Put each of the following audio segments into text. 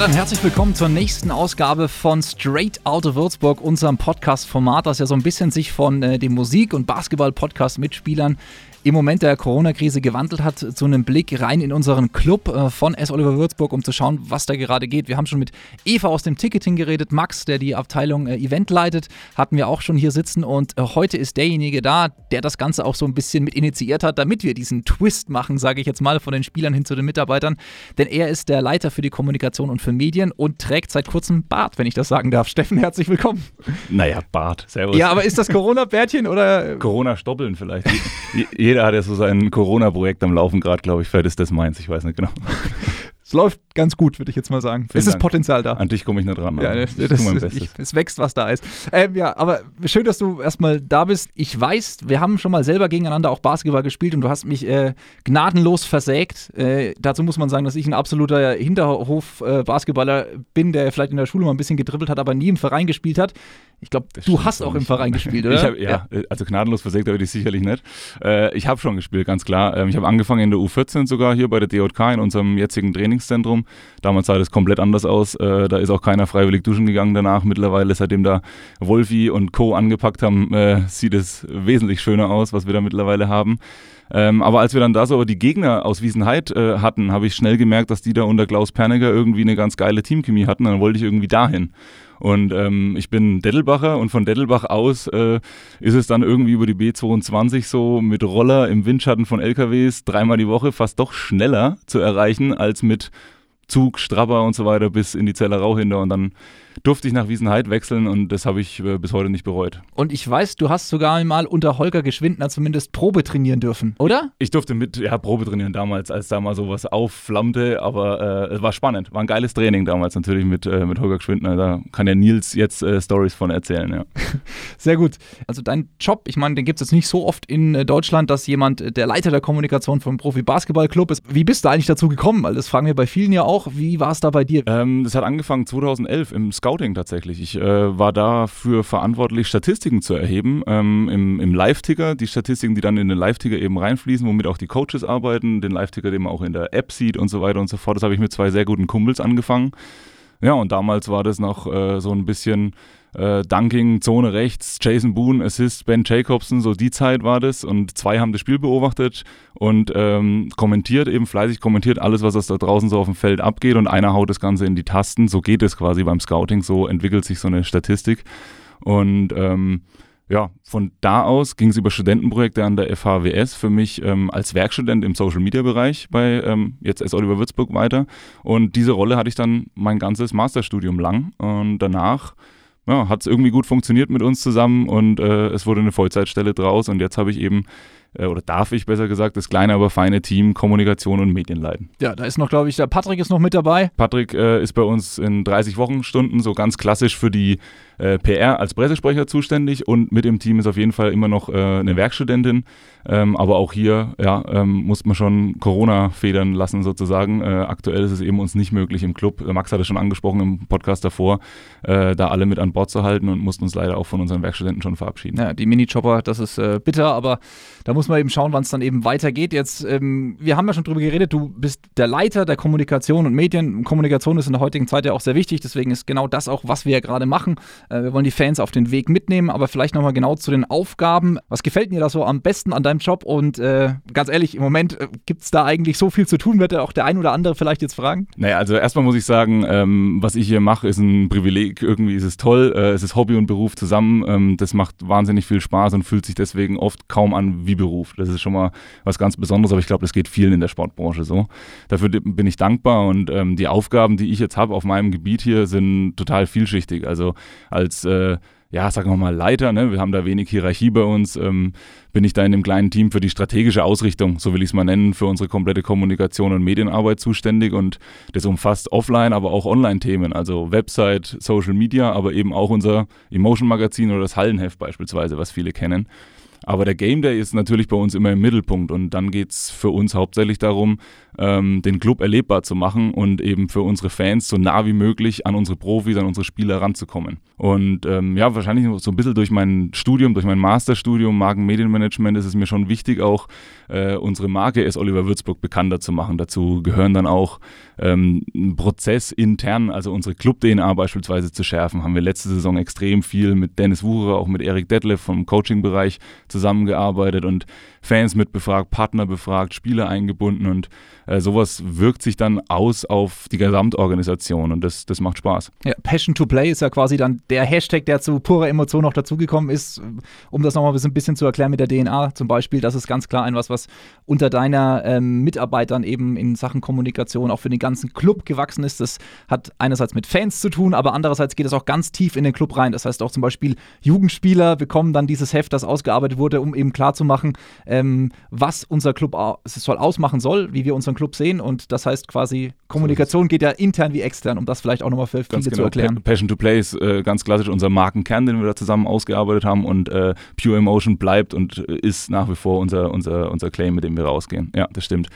dann herzlich willkommen zur nächsten Ausgabe von Straight Outta Würzburg, unserem Podcast-Format, das ja so ein bisschen sich von äh, dem Musik- und Basketball-Podcast-Mitspielern im Moment der Corona-Krise gewandelt hat, zu einem Blick rein in unseren Club äh, von S. Oliver Würzburg, um zu schauen, was da gerade geht. Wir haben schon mit Eva aus dem Ticketing geredet, Max, der die Abteilung äh, Event leitet, hatten wir auch schon hier sitzen und äh, heute ist derjenige da, der das Ganze auch so ein bisschen mit initiiert hat, damit wir diesen Twist machen, sage ich jetzt mal, von den Spielern hin zu den Mitarbeitern. Denn er ist der Leiter für die Kommunikation und für Medien und trägt seit kurzem Bart, wenn ich das sagen darf. Steffen, herzlich willkommen. Naja, Bart, servus. Ja, aber ist das Corona-Bärtchen oder? Corona-Stoppeln vielleicht. Jeder hat ja so sein Corona-Projekt am Laufen gerade, glaube ich. Vielleicht ist das meins, ich weiß nicht genau. Es läuft ganz gut, würde ich jetzt mal sagen. Vielen es ist Dank. Potenzial da. An dich komme ich nicht dran. Ja, das, das, das ich, es wächst, was da ist. Ähm, ja, aber schön, dass du erstmal da bist. Ich weiß, wir haben schon mal selber gegeneinander auch Basketball gespielt und du hast mich äh, gnadenlos versägt. Äh, dazu muss man sagen, dass ich ein absoluter Hinterhof-Basketballer äh, bin, der vielleicht in der Schule mal ein bisschen gedribbelt hat, aber nie im Verein gespielt hat. Ich glaube, du hast auch im Verein gespielt, oder? Hab, ja, ja, also gnadenlos versägt habe ich sicherlich nicht. Äh, ich habe schon gespielt, ganz klar. Ähm, ich habe angefangen in der U14 sogar hier bei der DJK in unserem jetzigen Trainingszentrum. Damals sah das komplett anders aus. Äh, da ist auch keiner freiwillig duschen gegangen danach. Mittlerweile, seitdem da Wolfi und Co. angepackt haben, äh, sieht es wesentlich schöner aus, was wir da mittlerweile haben. Ähm, aber als wir dann da so die Gegner aus Wiesenheid äh, hatten, habe ich schnell gemerkt, dass die da unter Klaus Perniger irgendwie eine ganz geile Teamchemie hatten. Dann wollte ich irgendwie dahin. Und ähm, ich bin Dettelbacher und von Dettelbach aus äh, ist es dann irgendwie über die B22 so mit Roller im Windschatten von LKWs dreimal die Woche fast doch schneller zu erreichen als mit Zug, Strabber und so weiter bis in die Zellerau hinter und dann durfte ich nach Wiesenheid wechseln und das habe ich äh, bis heute nicht bereut. Und ich weiß, du hast sogar mal unter Holger Geschwindner zumindest Probe trainieren dürfen, oder? Ich durfte mit, ja, Probe trainieren damals, als da mal sowas aufflammte, aber äh, es war spannend. War ein geiles Training damals natürlich mit, äh, mit Holger Geschwindner. Da kann ja Nils jetzt Stories von erzählen, ja. Sehr gut. Also dein Job, ich meine, den gibt es jetzt nicht so oft in Deutschland, dass jemand der Leiter der Kommunikation vom Profi-Basketball-Club ist. Wie bist du eigentlich dazu gekommen? Weil das fragen wir bei vielen ja auch. Wie war es da bei dir? Ähm, das hat angefangen 2011 im Scouting tatsächlich. Ich äh, war dafür verantwortlich, Statistiken zu erheben ähm, im, im Live-Ticker. Die Statistiken, die dann in den Live-Ticker eben reinfließen, womit auch die Coaches arbeiten, den Live-Ticker, den man auch in der App sieht und so weiter und so fort. Das habe ich mit zwei sehr guten Kumpels angefangen. Ja, und damals war das noch äh, so ein bisschen äh, Dunking, Zone rechts, Jason Boone, Assist, Ben Jacobson, so die Zeit war das. Und zwei haben das Spiel beobachtet und ähm, kommentiert, eben fleißig kommentiert alles, was da draußen so auf dem Feld abgeht. Und einer haut das Ganze in die Tasten. So geht es quasi beim Scouting, so entwickelt sich so eine Statistik. Und ähm, ja, von da aus ging es über Studentenprojekte an der FHWS für mich ähm, als Werkstudent im Social Media Bereich bei ähm, jetzt S. Oliver Würzburg weiter. Und diese Rolle hatte ich dann mein ganzes Masterstudium lang. Und danach ja, hat es irgendwie gut funktioniert mit uns zusammen und äh, es wurde eine Vollzeitstelle draus und jetzt habe ich eben oder darf ich besser gesagt, das kleine, aber feine Team Kommunikation und Medien leiten. Ja, da ist noch, glaube ich, der Patrick ist noch mit dabei. Patrick äh, ist bei uns in 30 Wochenstunden so ganz klassisch für die äh, PR als Pressesprecher zuständig und mit im Team ist auf jeden Fall immer noch äh, eine Werkstudentin. Ähm, aber auch hier ja, ähm, muss man schon Corona federn lassen sozusagen. Äh, aktuell ist es eben uns nicht möglich im Club, äh, Max hat es schon angesprochen im Podcast davor, äh, da alle mit an Bord zu halten und mussten uns leider auch von unseren Werkstudenten schon verabschieden. Ja, die Mini-Chopper, das ist äh, bitter, aber da muss man eben schauen, wann es dann eben weitergeht. Jetzt, ähm, wir haben ja schon drüber geredet, du bist der Leiter der Kommunikation und Medien. Kommunikation ist in der heutigen Zeit ja auch sehr wichtig, deswegen ist genau das auch, was wir ja gerade machen. Äh, wir wollen die Fans auf den Weg mitnehmen, aber vielleicht nochmal genau zu den Aufgaben. Was gefällt dir da so am besten an deinem Job? Und äh, ganz ehrlich, im Moment äh, gibt es da eigentlich so viel zu tun, wird auch der ein oder andere vielleicht jetzt fragen? Naja, also erstmal muss ich sagen, ähm, was ich hier mache, ist ein Privileg. Irgendwie ist es toll. Äh, es ist Hobby und Beruf zusammen. Ähm, das macht wahnsinnig viel Spaß und fühlt sich deswegen oft kaum an wie Beruf. Das ist schon mal was ganz Besonderes, aber ich glaube, das geht vielen in der Sportbranche so. Dafür bin ich dankbar und ähm, die Aufgaben, die ich jetzt habe auf meinem Gebiet hier, sind total vielschichtig. Also als äh, ja, sagen wir mal, Leiter, ne? wir haben da wenig Hierarchie bei uns, ähm, bin ich da in dem kleinen Team für die strategische Ausrichtung, so will ich es mal nennen, für unsere komplette Kommunikation und Medienarbeit zuständig und das umfasst offline, aber auch Online-Themen, also Website, Social Media, aber eben auch unser Emotion-Magazin oder das Hallenheft beispielsweise, was viele kennen. Aber der Game Day ist natürlich bei uns immer im Mittelpunkt und dann geht es für uns hauptsächlich darum, ähm, den Club erlebbar zu machen und eben für unsere Fans so nah wie möglich an unsere Profis, an unsere Spieler ranzukommen. Und ähm, ja, wahrscheinlich so ein bisschen durch mein Studium, durch mein Masterstudium Markenmedienmanagement ist es mir schon wichtig, auch äh, unsere Marke S. Oliver Würzburg bekannter zu machen. Dazu gehören dann auch ähm, Prozess intern, also unsere Club-DNA beispielsweise zu schärfen. Haben wir letzte Saison extrem viel mit Dennis Wucherer, auch mit Erik Detlef vom Coaching-Bereich zusammengearbeitet und Fans mit befragt, Partner befragt, Spieler eingebunden und äh, sowas wirkt sich dann aus auf die Gesamtorganisation und das, das macht Spaß. Ja, Passion to Play ist ja quasi dann der Hashtag, der zu purer Emotion noch dazugekommen ist. Um das nochmal ein bisschen zu erklären mit der DNA zum Beispiel, das ist ganz klar ein was, was unter deiner ähm, Mitarbeitern eben in Sachen Kommunikation auch für den ganzen Club gewachsen ist. Das hat einerseits mit Fans zu tun, aber andererseits geht es auch ganz tief in den Club rein. Das heißt auch zum Beispiel Jugendspieler bekommen dann dieses Heft, das ausgearbeitet wurde, um eben klarzumachen, ähm, was unser Club soll ausmachen soll, wie wir unseren Club sehen. Und das heißt quasi, Kommunikation geht ja intern wie extern, um das vielleicht auch nochmal für viele genau. zu erklären. Passion to Play ist äh, ganz klassisch unser Markenkern, den wir da zusammen ausgearbeitet haben. Und äh, Pure Emotion bleibt und äh, ist nach wie vor unser, unser, unser Claim, mit dem wir rausgehen. Ja, das stimmt.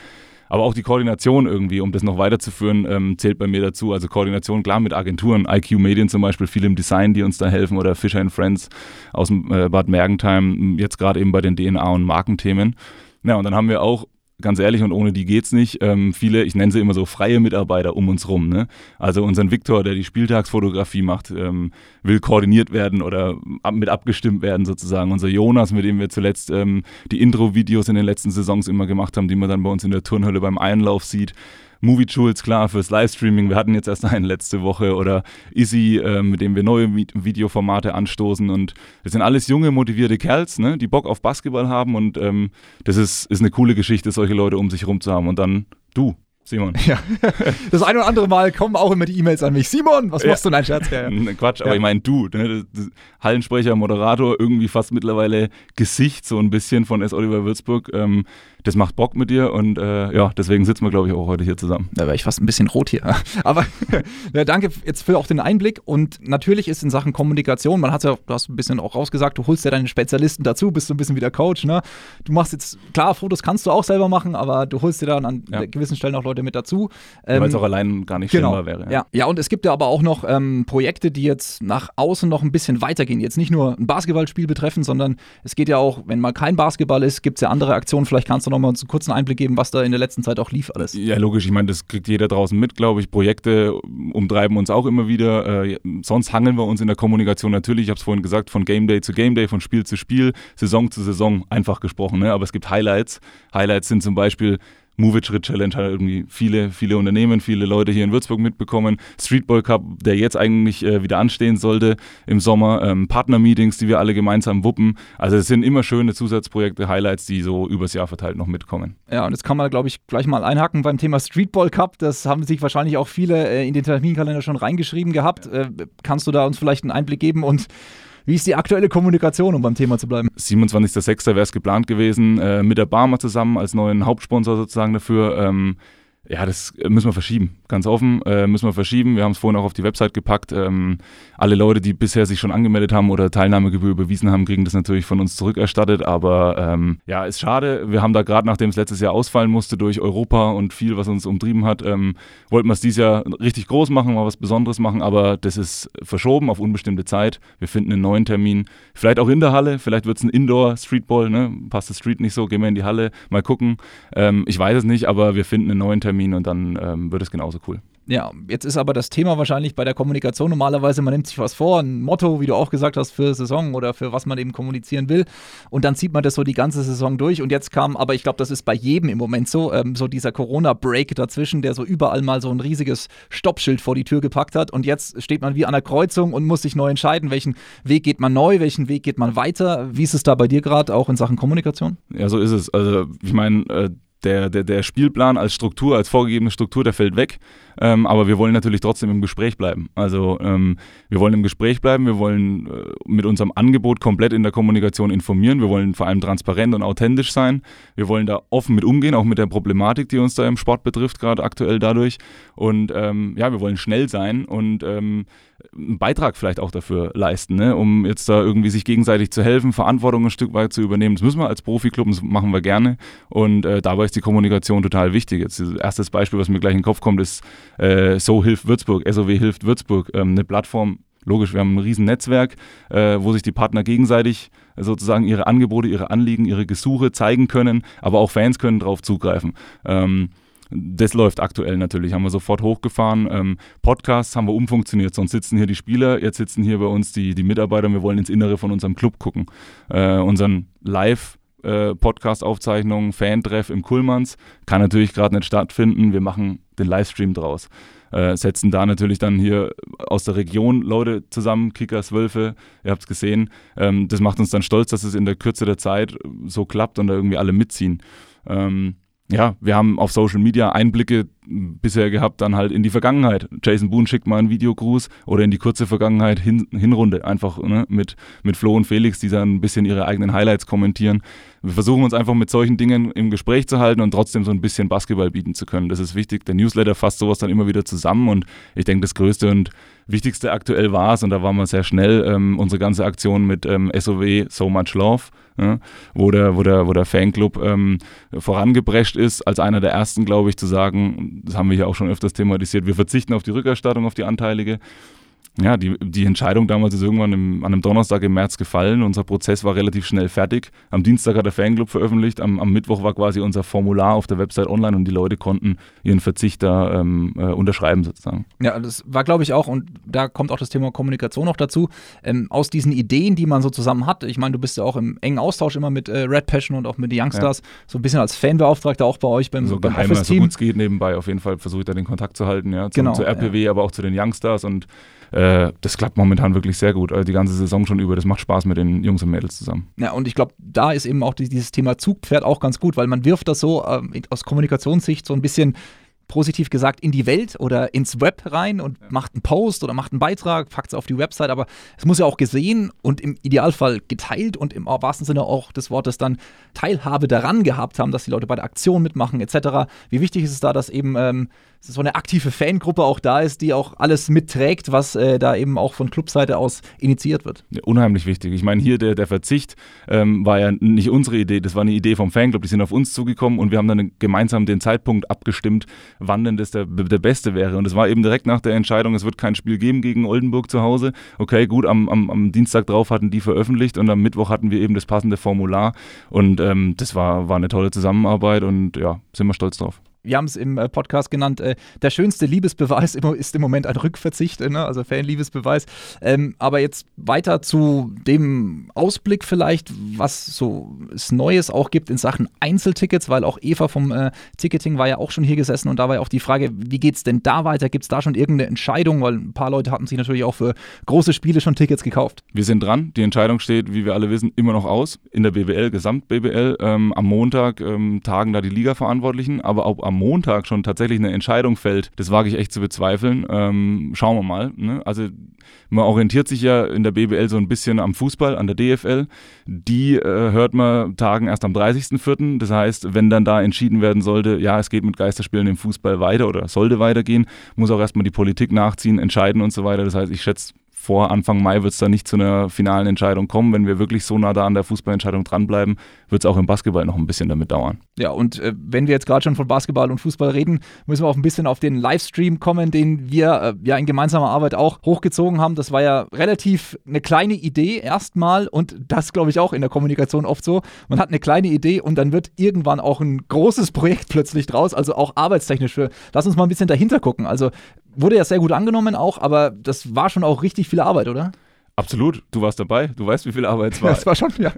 Aber auch die Koordination irgendwie, um das noch weiterzuführen, ähm, zählt bei mir dazu. Also Koordination, klar, mit Agenturen, IQ Medien zum Beispiel, viele im Design, die uns da helfen, oder Fischer Friends aus dem äh, Bad Mergentheim, jetzt gerade eben bei den DNA- und Markenthemen. Ja, und dann haben wir auch ganz ehrlich, und ohne die geht's nicht. Ähm, viele, ich nenne sie immer so freie Mitarbeiter um uns rum. Ne? Also unseren Viktor, der die Spieltagsfotografie macht, ähm, will koordiniert werden oder ab, mit abgestimmt werden sozusagen. Unser Jonas, mit dem wir zuletzt ähm, die Intro-Videos in den letzten Saisons immer gemacht haben, die man dann bei uns in der Turnhölle beim Einlauf sieht. Movie Tools, klar, fürs Livestreaming. Wir hatten jetzt erst einen letzte Woche oder Easy, äh, mit dem wir neue Videoformate anstoßen. Und das sind alles junge, motivierte Kerls, ne, die Bock auf Basketball haben. Und ähm, das ist, ist eine coole Geschichte, solche Leute um sich herum zu haben. Und dann du, Simon. Ja. Das ein oder andere Mal kommen auch immer die E-Mails an mich. Simon, was machst ja. du? Nein, Scherz. Ja, ja. Quatsch, aber ich meine du. Ne? Hallensprecher, Moderator, irgendwie fast mittlerweile Gesicht so ein bisschen von S. Oliver Würzburg. Ähm, das macht Bock mit dir und äh, ja, deswegen sitzen wir, glaube ich, auch heute hier zusammen. Da wäre ich fast ein bisschen rot hier. Aber ja, danke jetzt für auch den Einblick. Und natürlich ist in Sachen Kommunikation, man hat ja, du hast ein bisschen auch rausgesagt, du holst ja deine Spezialisten dazu, bist so ein bisschen wie der Coach. Ne? Du machst jetzt, klar, Fotos kannst du auch selber machen, aber du holst dir dann an ja. gewissen Stellen auch Leute mit dazu. Ähm, Weil es auch allein gar nicht genau, schlimmer wäre. Ja. ja. Ja. und es gibt ja aber auch noch ähm, Projekte, die jetzt nach außen noch ein bisschen weitergehen. Jetzt nicht nur ein Basketballspiel betreffen, sondern es geht ja auch, wenn mal kein Basketball ist, gibt es ja andere Aktionen. Vielleicht kannst du noch mal uns einen kurzen Einblick geben, was da in der letzten Zeit auch lief alles. Ja, logisch. Ich meine, das kriegt jeder draußen mit, glaube ich. Projekte umtreiben uns auch immer wieder. Äh, sonst hangeln wir uns in der Kommunikation natürlich, ich habe es vorhin gesagt, von Game Day zu Game Day, von Spiel zu Spiel, Saison zu Saison, einfach gesprochen. Ne? Aber es gibt Highlights. Highlights sind zum Beispiel Move It Challenge hat irgendwie viele, viele Unternehmen, viele Leute hier in Würzburg mitbekommen. Streetball Cup, der jetzt eigentlich äh, wieder anstehen sollte im Sommer. Ähm, Partner-Meetings, die wir alle gemeinsam wuppen. Also es sind immer schöne Zusatzprojekte, Highlights, die so übers Jahr verteilt noch mitkommen. Ja, und jetzt kann man, glaube ich, gleich mal einhaken beim Thema Streetball Cup. Das haben sich wahrscheinlich auch viele äh, in den Terminkalender schon reingeschrieben gehabt. Äh, kannst du da uns vielleicht einen Einblick geben und wie ist die aktuelle Kommunikation, um beim Thema zu bleiben? 27.06. wäre es geplant gewesen, äh, mit der Barmer zusammen als neuen Hauptsponsor sozusagen dafür. Ähm, ja, das müssen wir verschieben. Ganz offen, äh, müssen wir verschieben. Wir haben es vorhin auch auf die Website gepackt. Ähm, alle Leute, die bisher sich schon angemeldet haben oder Teilnahmegebühr überwiesen haben, kriegen das natürlich von uns zurückerstattet. Aber ähm, ja, ist schade. Wir haben da gerade, nachdem es letztes Jahr ausfallen musste durch Europa und viel, was uns umtrieben hat, ähm, wollten wir es dieses Jahr richtig groß machen, mal was Besonderes machen. Aber das ist verschoben auf unbestimmte Zeit. Wir finden einen neuen Termin. Vielleicht auch in der Halle. Vielleicht wird es ein Indoor-Streetball. Ne? Passt das Street nicht so, gehen wir in die Halle. Mal gucken. Ähm, ich weiß es nicht, aber wir finden einen neuen Termin Termin und dann ähm, wird es genauso cool. Ja, jetzt ist aber das Thema wahrscheinlich bei der Kommunikation normalerweise, man nimmt sich was vor, ein Motto, wie du auch gesagt hast, für Saison oder für was man eben kommunizieren will. Und dann zieht man das so die ganze Saison durch. Und jetzt kam, aber ich glaube, das ist bei jedem im Moment so, ähm, so dieser Corona-Break dazwischen, der so überall mal so ein riesiges Stoppschild vor die Tür gepackt hat. Und jetzt steht man wie an der Kreuzung und muss sich neu entscheiden, welchen Weg geht man neu, welchen Weg geht man weiter. Wie ist es da bei dir gerade auch in Sachen Kommunikation? Ja, so ist es. Also, ich meine, äh, der, der, der Spielplan als Struktur, als vorgegebene Struktur, der fällt weg. Ähm, aber wir wollen natürlich trotzdem im Gespräch bleiben. Also ähm, wir wollen im Gespräch bleiben, wir wollen äh, mit unserem Angebot komplett in der Kommunikation informieren, wir wollen vor allem transparent und authentisch sein, wir wollen da offen mit umgehen, auch mit der Problematik, die uns da im Sport betrifft, gerade aktuell dadurch. Und ähm, ja, wir wollen schnell sein und ähm, einen Beitrag vielleicht auch dafür leisten, ne? um jetzt da irgendwie sich gegenseitig zu helfen, Verantwortung ein Stück weit zu übernehmen. Das müssen wir als Profiklub, das machen wir gerne und äh, dabei ist die Kommunikation total wichtig. Jetzt das erste Beispiel, was mir gleich in den Kopf kommt, ist äh, So hilft Würzburg, SOW hilft Würzburg, ähm, eine Plattform, logisch, wir haben ein riesen Netzwerk, äh, wo sich die Partner gegenseitig sozusagen ihre Angebote, ihre Anliegen, ihre Gesuche zeigen können, aber auch Fans können darauf zugreifen. Ähm, das läuft aktuell natürlich, haben wir sofort hochgefahren. Ähm, Podcasts haben wir umfunktioniert, sonst sitzen hier die Spieler, jetzt sitzen hier bei uns die, die Mitarbeiter und wir wollen ins Innere von unserem Club gucken. Äh, unseren Live- äh, Podcast-Aufzeichnungen, Fantreff im Kullmanns kann natürlich gerade nicht stattfinden. Wir machen den Livestream draus. Äh, setzen da natürlich dann hier aus der Region Leute zusammen, Kickers, Wölfe, ihr habt es gesehen. Ähm, das macht uns dann stolz, dass es in der Kürze der Zeit so klappt und da irgendwie alle mitziehen. Ähm, ja, wir haben auf Social Media Einblicke bisher gehabt, dann halt in die Vergangenheit. Jason Boone schickt mal einen Videogruß oder in die kurze Vergangenheit hin, Hinrunde, einfach ne, mit, mit Flo und Felix, die dann ein bisschen ihre eigenen Highlights kommentieren. Wir versuchen uns einfach mit solchen Dingen im Gespräch zu halten und trotzdem so ein bisschen Basketball bieten zu können. Das ist wichtig. Der Newsletter fasst sowas dann immer wieder zusammen und ich denke, das Größte und Wichtigste aktuell war es, und da waren wir sehr schnell, ähm, unsere ganze Aktion mit ähm, SOW So Much Love, ja, wo, der, wo, der, wo der Fanclub ähm, vorangeprescht ist, als einer der ersten, glaube ich, zu sagen, das haben wir hier auch schon öfters thematisiert, wir verzichten auf die Rückerstattung, auf die anteilige ja, die, die Entscheidung damals ist irgendwann im, an einem Donnerstag im März gefallen. Unser Prozess war relativ schnell fertig. Am Dienstag hat der Fanclub veröffentlicht. Am, am Mittwoch war quasi unser Formular auf der Website online und die Leute konnten ihren Verzicht da ähm, äh, unterschreiben sozusagen. Ja, das war glaube ich auch, und da kommt auch das Thema Kommunikation noch dazu, ähm, aus diesen Ideen, die man so zusammen hat. Ich meine, du bist ja auch im engen Austausch immer mit äh, Red Passion und auch mit den Youngstars, ja. so ein bisschen als Fanbeauftragter auch bei euch beim, so beim geheimer, so gut es geht nebenbei. Auf jeden Fall versuche ich da den Kontakt zu halten, ja, zum, genau, zur RPW, ja. aber auch zu den Youngstars und äh, das klappt momentan wirklich sehr gut. Also die ganze Saison schon über. Das macht Spaß mit den Jungs und Mädels zusammen. Ja, und ich glaube, da ist eben auch dieses Thema Zugpferd auch ganz gut, weil man wirft das so äh, aus Kommunikationssicht so ein bisschen positiv gesagt in die Welt oder ins Web rein und macht einen Post oder macht einen Beitrag, packt es auf die Website, aber es muss ja auch gesehen und im Idealfall geteilt und im wahrsten Sinne auch des Wortes dann Teilhabe daran gehabt haben, dass die Leute bei der Aktion mitmachen etc. Wie wichtig ist es da, dass eben ähm, so eine aktive Fangruppe auch da ist, die auch alles mitträgt, was äh, da eben auch von Clubseite aus initiiert wird? Ja, unheimlich wichtig. Ich meine, hier der, der Verzicht ähm, war ja nicht unsere Idee, das war eine Idee vom Fanclub. Die sind auf uns zugekommen und wir haben dann gemeinsam den Zeitpunkt abgestimmt, wann denn das der, der beste wäre. Und es war eben direkt nach der Entscheidung, es wird kein Spiel geben gegen Oldenburg zu Hause. Okay, gut, am, am, am Dienstag drauf hatten die veröffentlicht und am Mittwoch hatten wir eben das passende Formular. Und ähm, das war, war eine tolle Zusammenarbeit und ja, sind wir stolz drauf wir haben es im äh, Podcast genannt, äh, der schönste Liebesbeweis ist im Moment ein Rückverzicht, ne? also Fanliebesbeweis. Ähm, aber jetzt weiter zu dem Ausblick vielleicht, was so es Neues auch gibt in Sachen Einzeltickets, weil auch Eva vom äh, Ticketing war ja auch schon hier gesessen und da war ja auch die Frage, wie geht es denn da weiter? Gibt es da schon irgendeine Entscheidung? Weil ein paar Leute hatten sich natürlich auch für große Spiele schon Tickets gekauft. Wir sind dran. Die Entscheidung steht, wie wir alle wissen, immer noch aus in der BBL, Gesamt-BBL. Ähm, am Montag ähm, tagen da die Liga-Verantwortlichen, aber auch am am Montag schon tatsächlich eine Entscheidung fällt, das wage ich echt zu bezweifeln. Ähm, schauen wir mal. Ne? Also man orientiert sich ja in der BBL so ein bisschen am Fußball, an der DFL. Die äh, hört man Tagen erst am 30.04. Das heißt, wenn dann da entschieden werden sollte, ja, es geht mit Geisterspielen im Fußball weiter oder sollte weitergehen, muss auch erstmal die Politik nachziehen, entscheiden und so weiter. Das heißt, ich schätze, vor Anfang Mai wird es dann nicht zu einer finalen Entscheidung kommen. Wenn wir wirklich so nah da an der Fußballentscheidung dranbleiben, wird es auch im Basketball noch ein bisschen damit dauern. Ja, und äh, wenn wir jetzt gerade schon von Basketball und Fußball reden, müssen wir auch ein bisschen auf den Livestream kommen, den wir äh, ja in gemeinsamer Arbeit auch hochgezogen haben. Das war ja relativ eine kleine Idee erstmal und das glaube ich auch in der Kommunikation oft so. Man hat eine kleine Idee und dann wird irgendwann auch ein großes Projekt plötzlich draus, also auch arbeitstechnisch. Für, lass uns mal ein bisschen dahinter gucken. Also wurde ja sehr gut angenommen auch, aber das war schon auch richtig viel Arbeit, oder? Absolut, du warst dabei, du weißt, wie viel Arbeit es war. Das war schon, ja.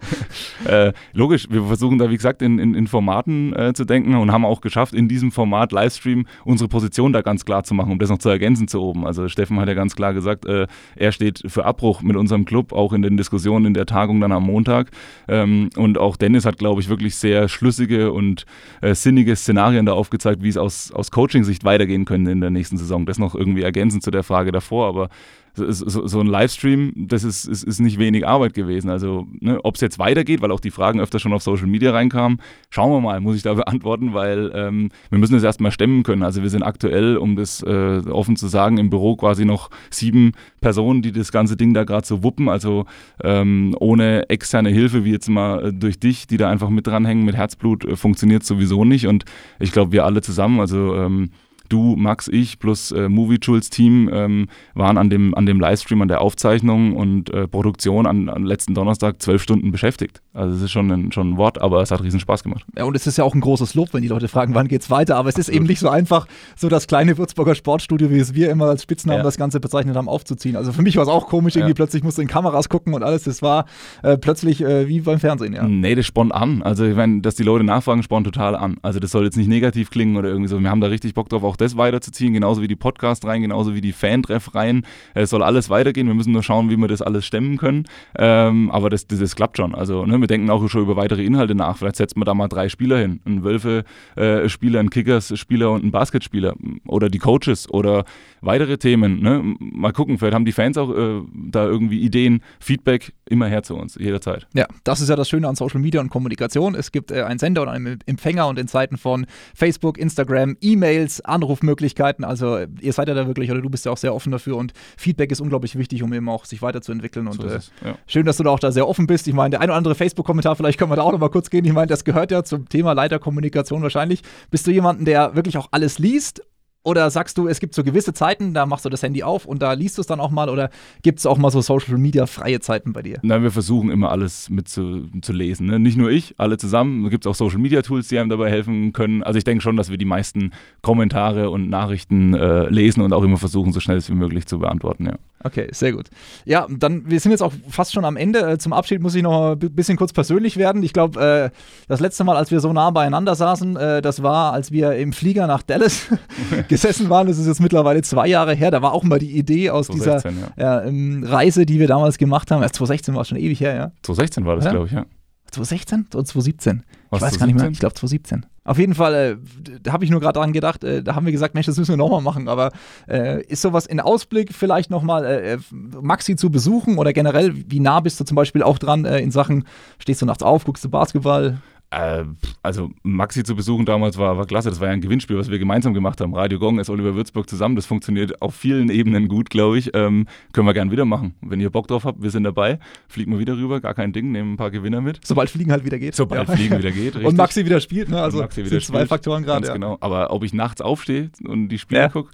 äh, logisch, wir versuchen da, wie gesagt, in, in, in Formaten äh, zu denken und haben auch geschafft, in diesem Format Livestream unsere Position da ganz klar zu machen, um das noch zu ergänzen zu oben. Also Steffen hat ja ganz klar gesagt, äh, er steht für Abbruch mit unserem Club, auch in den Diskussionen in der Tagung dann am Montag. Ähm, und auch Dennis hat, glaube ich, wirklich sehr schlüssige und äh, sinnige Szenarien da aufgezeigt, wie es aus, aus Coaching-Sicht weitergehen könnte in der nächsten Saison. Das noch irgendwie ergänzend zu der Frage davor, aber so, so ein Livestream, das ist, ist, ist, nicht wenig Arbeit gewesen. Also, ne, ob es jetzt weitergeht, weil auch die Fragen öfter schon auf Social Media reinkamen, schauen wir mal, muss ich da beantworten, weil ähm, wir müssen das erstmal stemmen können. Also, wir sind aktuell, um das äh, offen zu sagen, im Büro quasi noch sieben Personen, die das ganze Ding da gerade so wuppen. Also, ähm, ohne externe Hilfe, wie jetzt mal äh, durch dich, die da einfach mit dranhängen, mit Herzblut, äh, funktioniert sowieso nicht. Und ich glaube, wir alle zusammen, also, ähm, du, Max, ich plus äh, Movie Jules Team ähm, waren an dem, an dem Livestream, an der Aufzeichnung und äh, Produktion an, an letzten Donnerstag zwölf Stunden beschäftigt. Also es ist schon ein, schon ein Wort, aber es hat riesen Spaß gemacht. Ja, und es ist ja auch ein großes Lob, wenn die Leute fragen, wann geht's weiter. Aber es ist eben nicht so einfach, so das kleine Würzburger Sportstudio, wie es wir immer als Spitznamen ja. das Ganze bezeichnet haben, aufzuziehen. Also für mich war es auch komisch, irgendwie ja. plötzlich musste in Kameras gucken und alles. Das war äh, plötzlich äh, wie beim Fernsehen, ja. Nee, das spornt an. Also ich meine, dass die Leute nachfragen, spornt total an. Also das soll jetzt nicht negativ klingen oder irgendwie so. Wir haben da richtig Bock drauf, auch das weiterzuziehen genauso wie die Podcast rein, genauso wie die Fan-Treff rein. Es soll alles weitergehen. Wir müssen nur schauen, wie wir das alles stemmen können. Ähm, aber das, das, das, klappt schon. Also ne, wir denken auch schon über weitere Inhalte nach. Vielleicht setzen wir da mal drei Spieler hin. Ein Wölfe-Spieler, äh, ein Kickers-Spieler und ein Basketspieler. Oder die Coaches oder weitere Themen. Ne? Mal gucken, vielleicht haben die Fans auch äh, da irgendwie Ideen, Feedback immer her zu uns, jederzeit. Ja, das ist ja das Schöne an Social Media und Kommunikation. Es gibt äh, einen Sender und einen Empfänger und in Zeiten von Facebook, Instagram, E-Mails, Anrufmöglichkeiten. Also ihr seid ja da wirklich, oder du bist ja auch sehr offen dafür und Feedback ist unglaublich wichtig, um eben auch sich weiterzuentwickeln. Und so äh, ja. schön, dass du da auch da sehr offen bist. Ich meine, der ein oder andere Facebook-Kommentar, vielleicht können wir da auch noch mal kurz gehen. Ich meine, das gehört ja zum Thema Leiterkommunikation wahrscheinlich. Bist du jemanden, der wirklich auch alles liest oder sagst du, es gibt so gewisse Zeiten, da machst du das Handy auf und da liest du es dann auch mal? Oder gibt es auch mal so Social Media freie Zeiten bei dir? Nein, wir versuchen immer alles mit zu, zu lesen. Ne? Nicht nur ich, alle zusammen. Da gibt es auch Social Media Tools, die einem dabei helfen können. Also ich denke schon, dass wir die meisten Kommentare und Nachrichten äh, lesen und auch immer versuchen, so schnell wie möglich zu beantworten. Ja. Okay, sehr gut. Ja, dann, wir sind jetzt auch fast schon am Ende. Äh, zum Abschied muss ich noch ein bisschen kurz persönlich werden. Ich glaube, äh, das letzte Mal, als wir so nah beieinander saßen, äh, das war, als wir im Flieger nach Dallas gesessen waren. Das ist jetzt mittlerweile zwei Jahre her. Da war auch mal die Idee aus 2016, dieser ja. ähm, Reise, die wir damals gemacht haben. Ja, 2016 war es schon ewig her, ja. 2016 war das, glaube ich, ja. 2016 oder 2017? Was, ich weiß 2017? gar nicht mehr. Ich glaube 2017. Auf jeden Fall, äh, da habe ich nur gerade dran gedacht, äh, da haben wir gesagt, Mensch, das müssen wir nochmal machen. Aber äh, ist sowas in Ausblick vielleicht nochmal äh, äh, Maxi zu besuchen oder generell, wie nah bist du zum Beispiel auch dran äh, in Sachen, stehst du nachts auf, guckst du Basketball? Äh, also Maxi zu besuchen damals war, war klasse. Das war ja ein Gewinnspiel, was wir gemeinsam gemacht haben. Radio Gong ist Oliver Würzburg zusammen. Das funktioniert auf vielen Ebenen gut, glaube ich. Ähm, können wir gerne wieder machen. Wenn ihr Bock drauf habt, wir sind dabei. Fliegen wir wieder rüber, gar kein Ding, nehmen ein paar Gewinner mit. Sobald Fliegen halt wieder geht. Sobald ja. Fliegen wieder geht, richtig. Und Maxi wieder spielt, ne? Also Maxi wieder zwei Faktoren gerade. Ja. genau. Aber ob ich nachts aufstehe und die Spiele ja. gucke,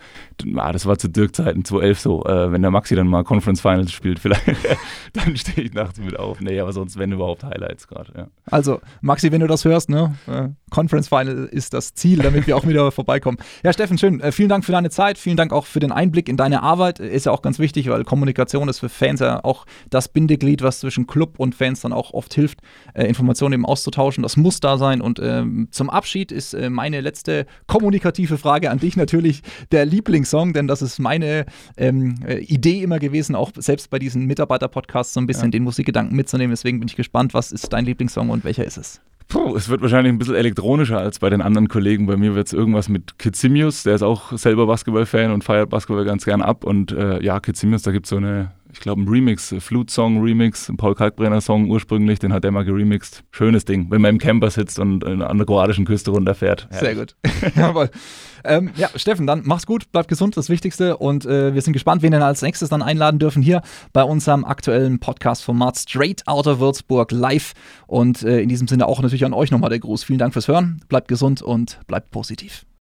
ah, das war zu Dirk-Zeiten, 2011 so. Äh, wenn der Maxi dann mal Conference Finals spielt, vielleicht, dann stehe ich nachts mit auf. Nee, aber sonst, wenn überhaupt Highlights gerade, ja. Also, Maxi, wenn du das hörst, ne? Äh, Conference Final ist das Ziel, damit wir auch wieder vorbeikommen. Ja, Steffen, schön. Äh, vielen Dank für deine Zeit. Vielen Dank auch für den Einblick in deine Arbeit. Ist ja auch ganz wichtig, weil Kommunikation ist für Fans ja auch das Bindeglied, was zwischen Club und Fans dann auch oft hilft, äh, Informationen eben auszutauschen. Das muss da sein. Und ähm, zum Abschied ist äh, meine letzte kommunikative Frage an dich natürlich der Lieblingssong, denn das ist meine ähm, äh, Idee immer gewesen, auch selbst bei diesen Mitarbeiter-Podcasts so ein bisschen ja. den Musikgedanken mitzunehmen. Deswegen bin ich gespannt, was ist dein Lieblingssong und welcher ist es? Puh, es wird wahrscheinlich ein bisschen elektronischer als bei den anderen Kollegen. Bei mir wird es irgendwas mit Kitsimius, der ist auch selber Basketball-Fan und feiert Basketball ganz gern ab. Und äh, ja, Kitsimius, da gibt es so eine ich glaube, ein Remix, Flute-Song-Remix, ein Paul Kalkbrenner-Song ursprünglich, den hat er mal geremixed. Schönes Ding, wenn man im Camper sitzt und an der kroatischen Küste runterfährt. Sehr gut. Jawohl. Ähm, ja, Steffen, dann mach's gut, bleib gesund, das Wichtigste. Und äh, wir sind gespannt, wen wir als nächstes dann einladen dürfen hier bei unserem aktuellen Podcast-Format Straight Outer Würzburg live. Und äh, in diesem Sinne auch natürlich an euch nochmal der Gruß. Vielen Dank fürs Hören, bleibt gesund und bleibt positiv.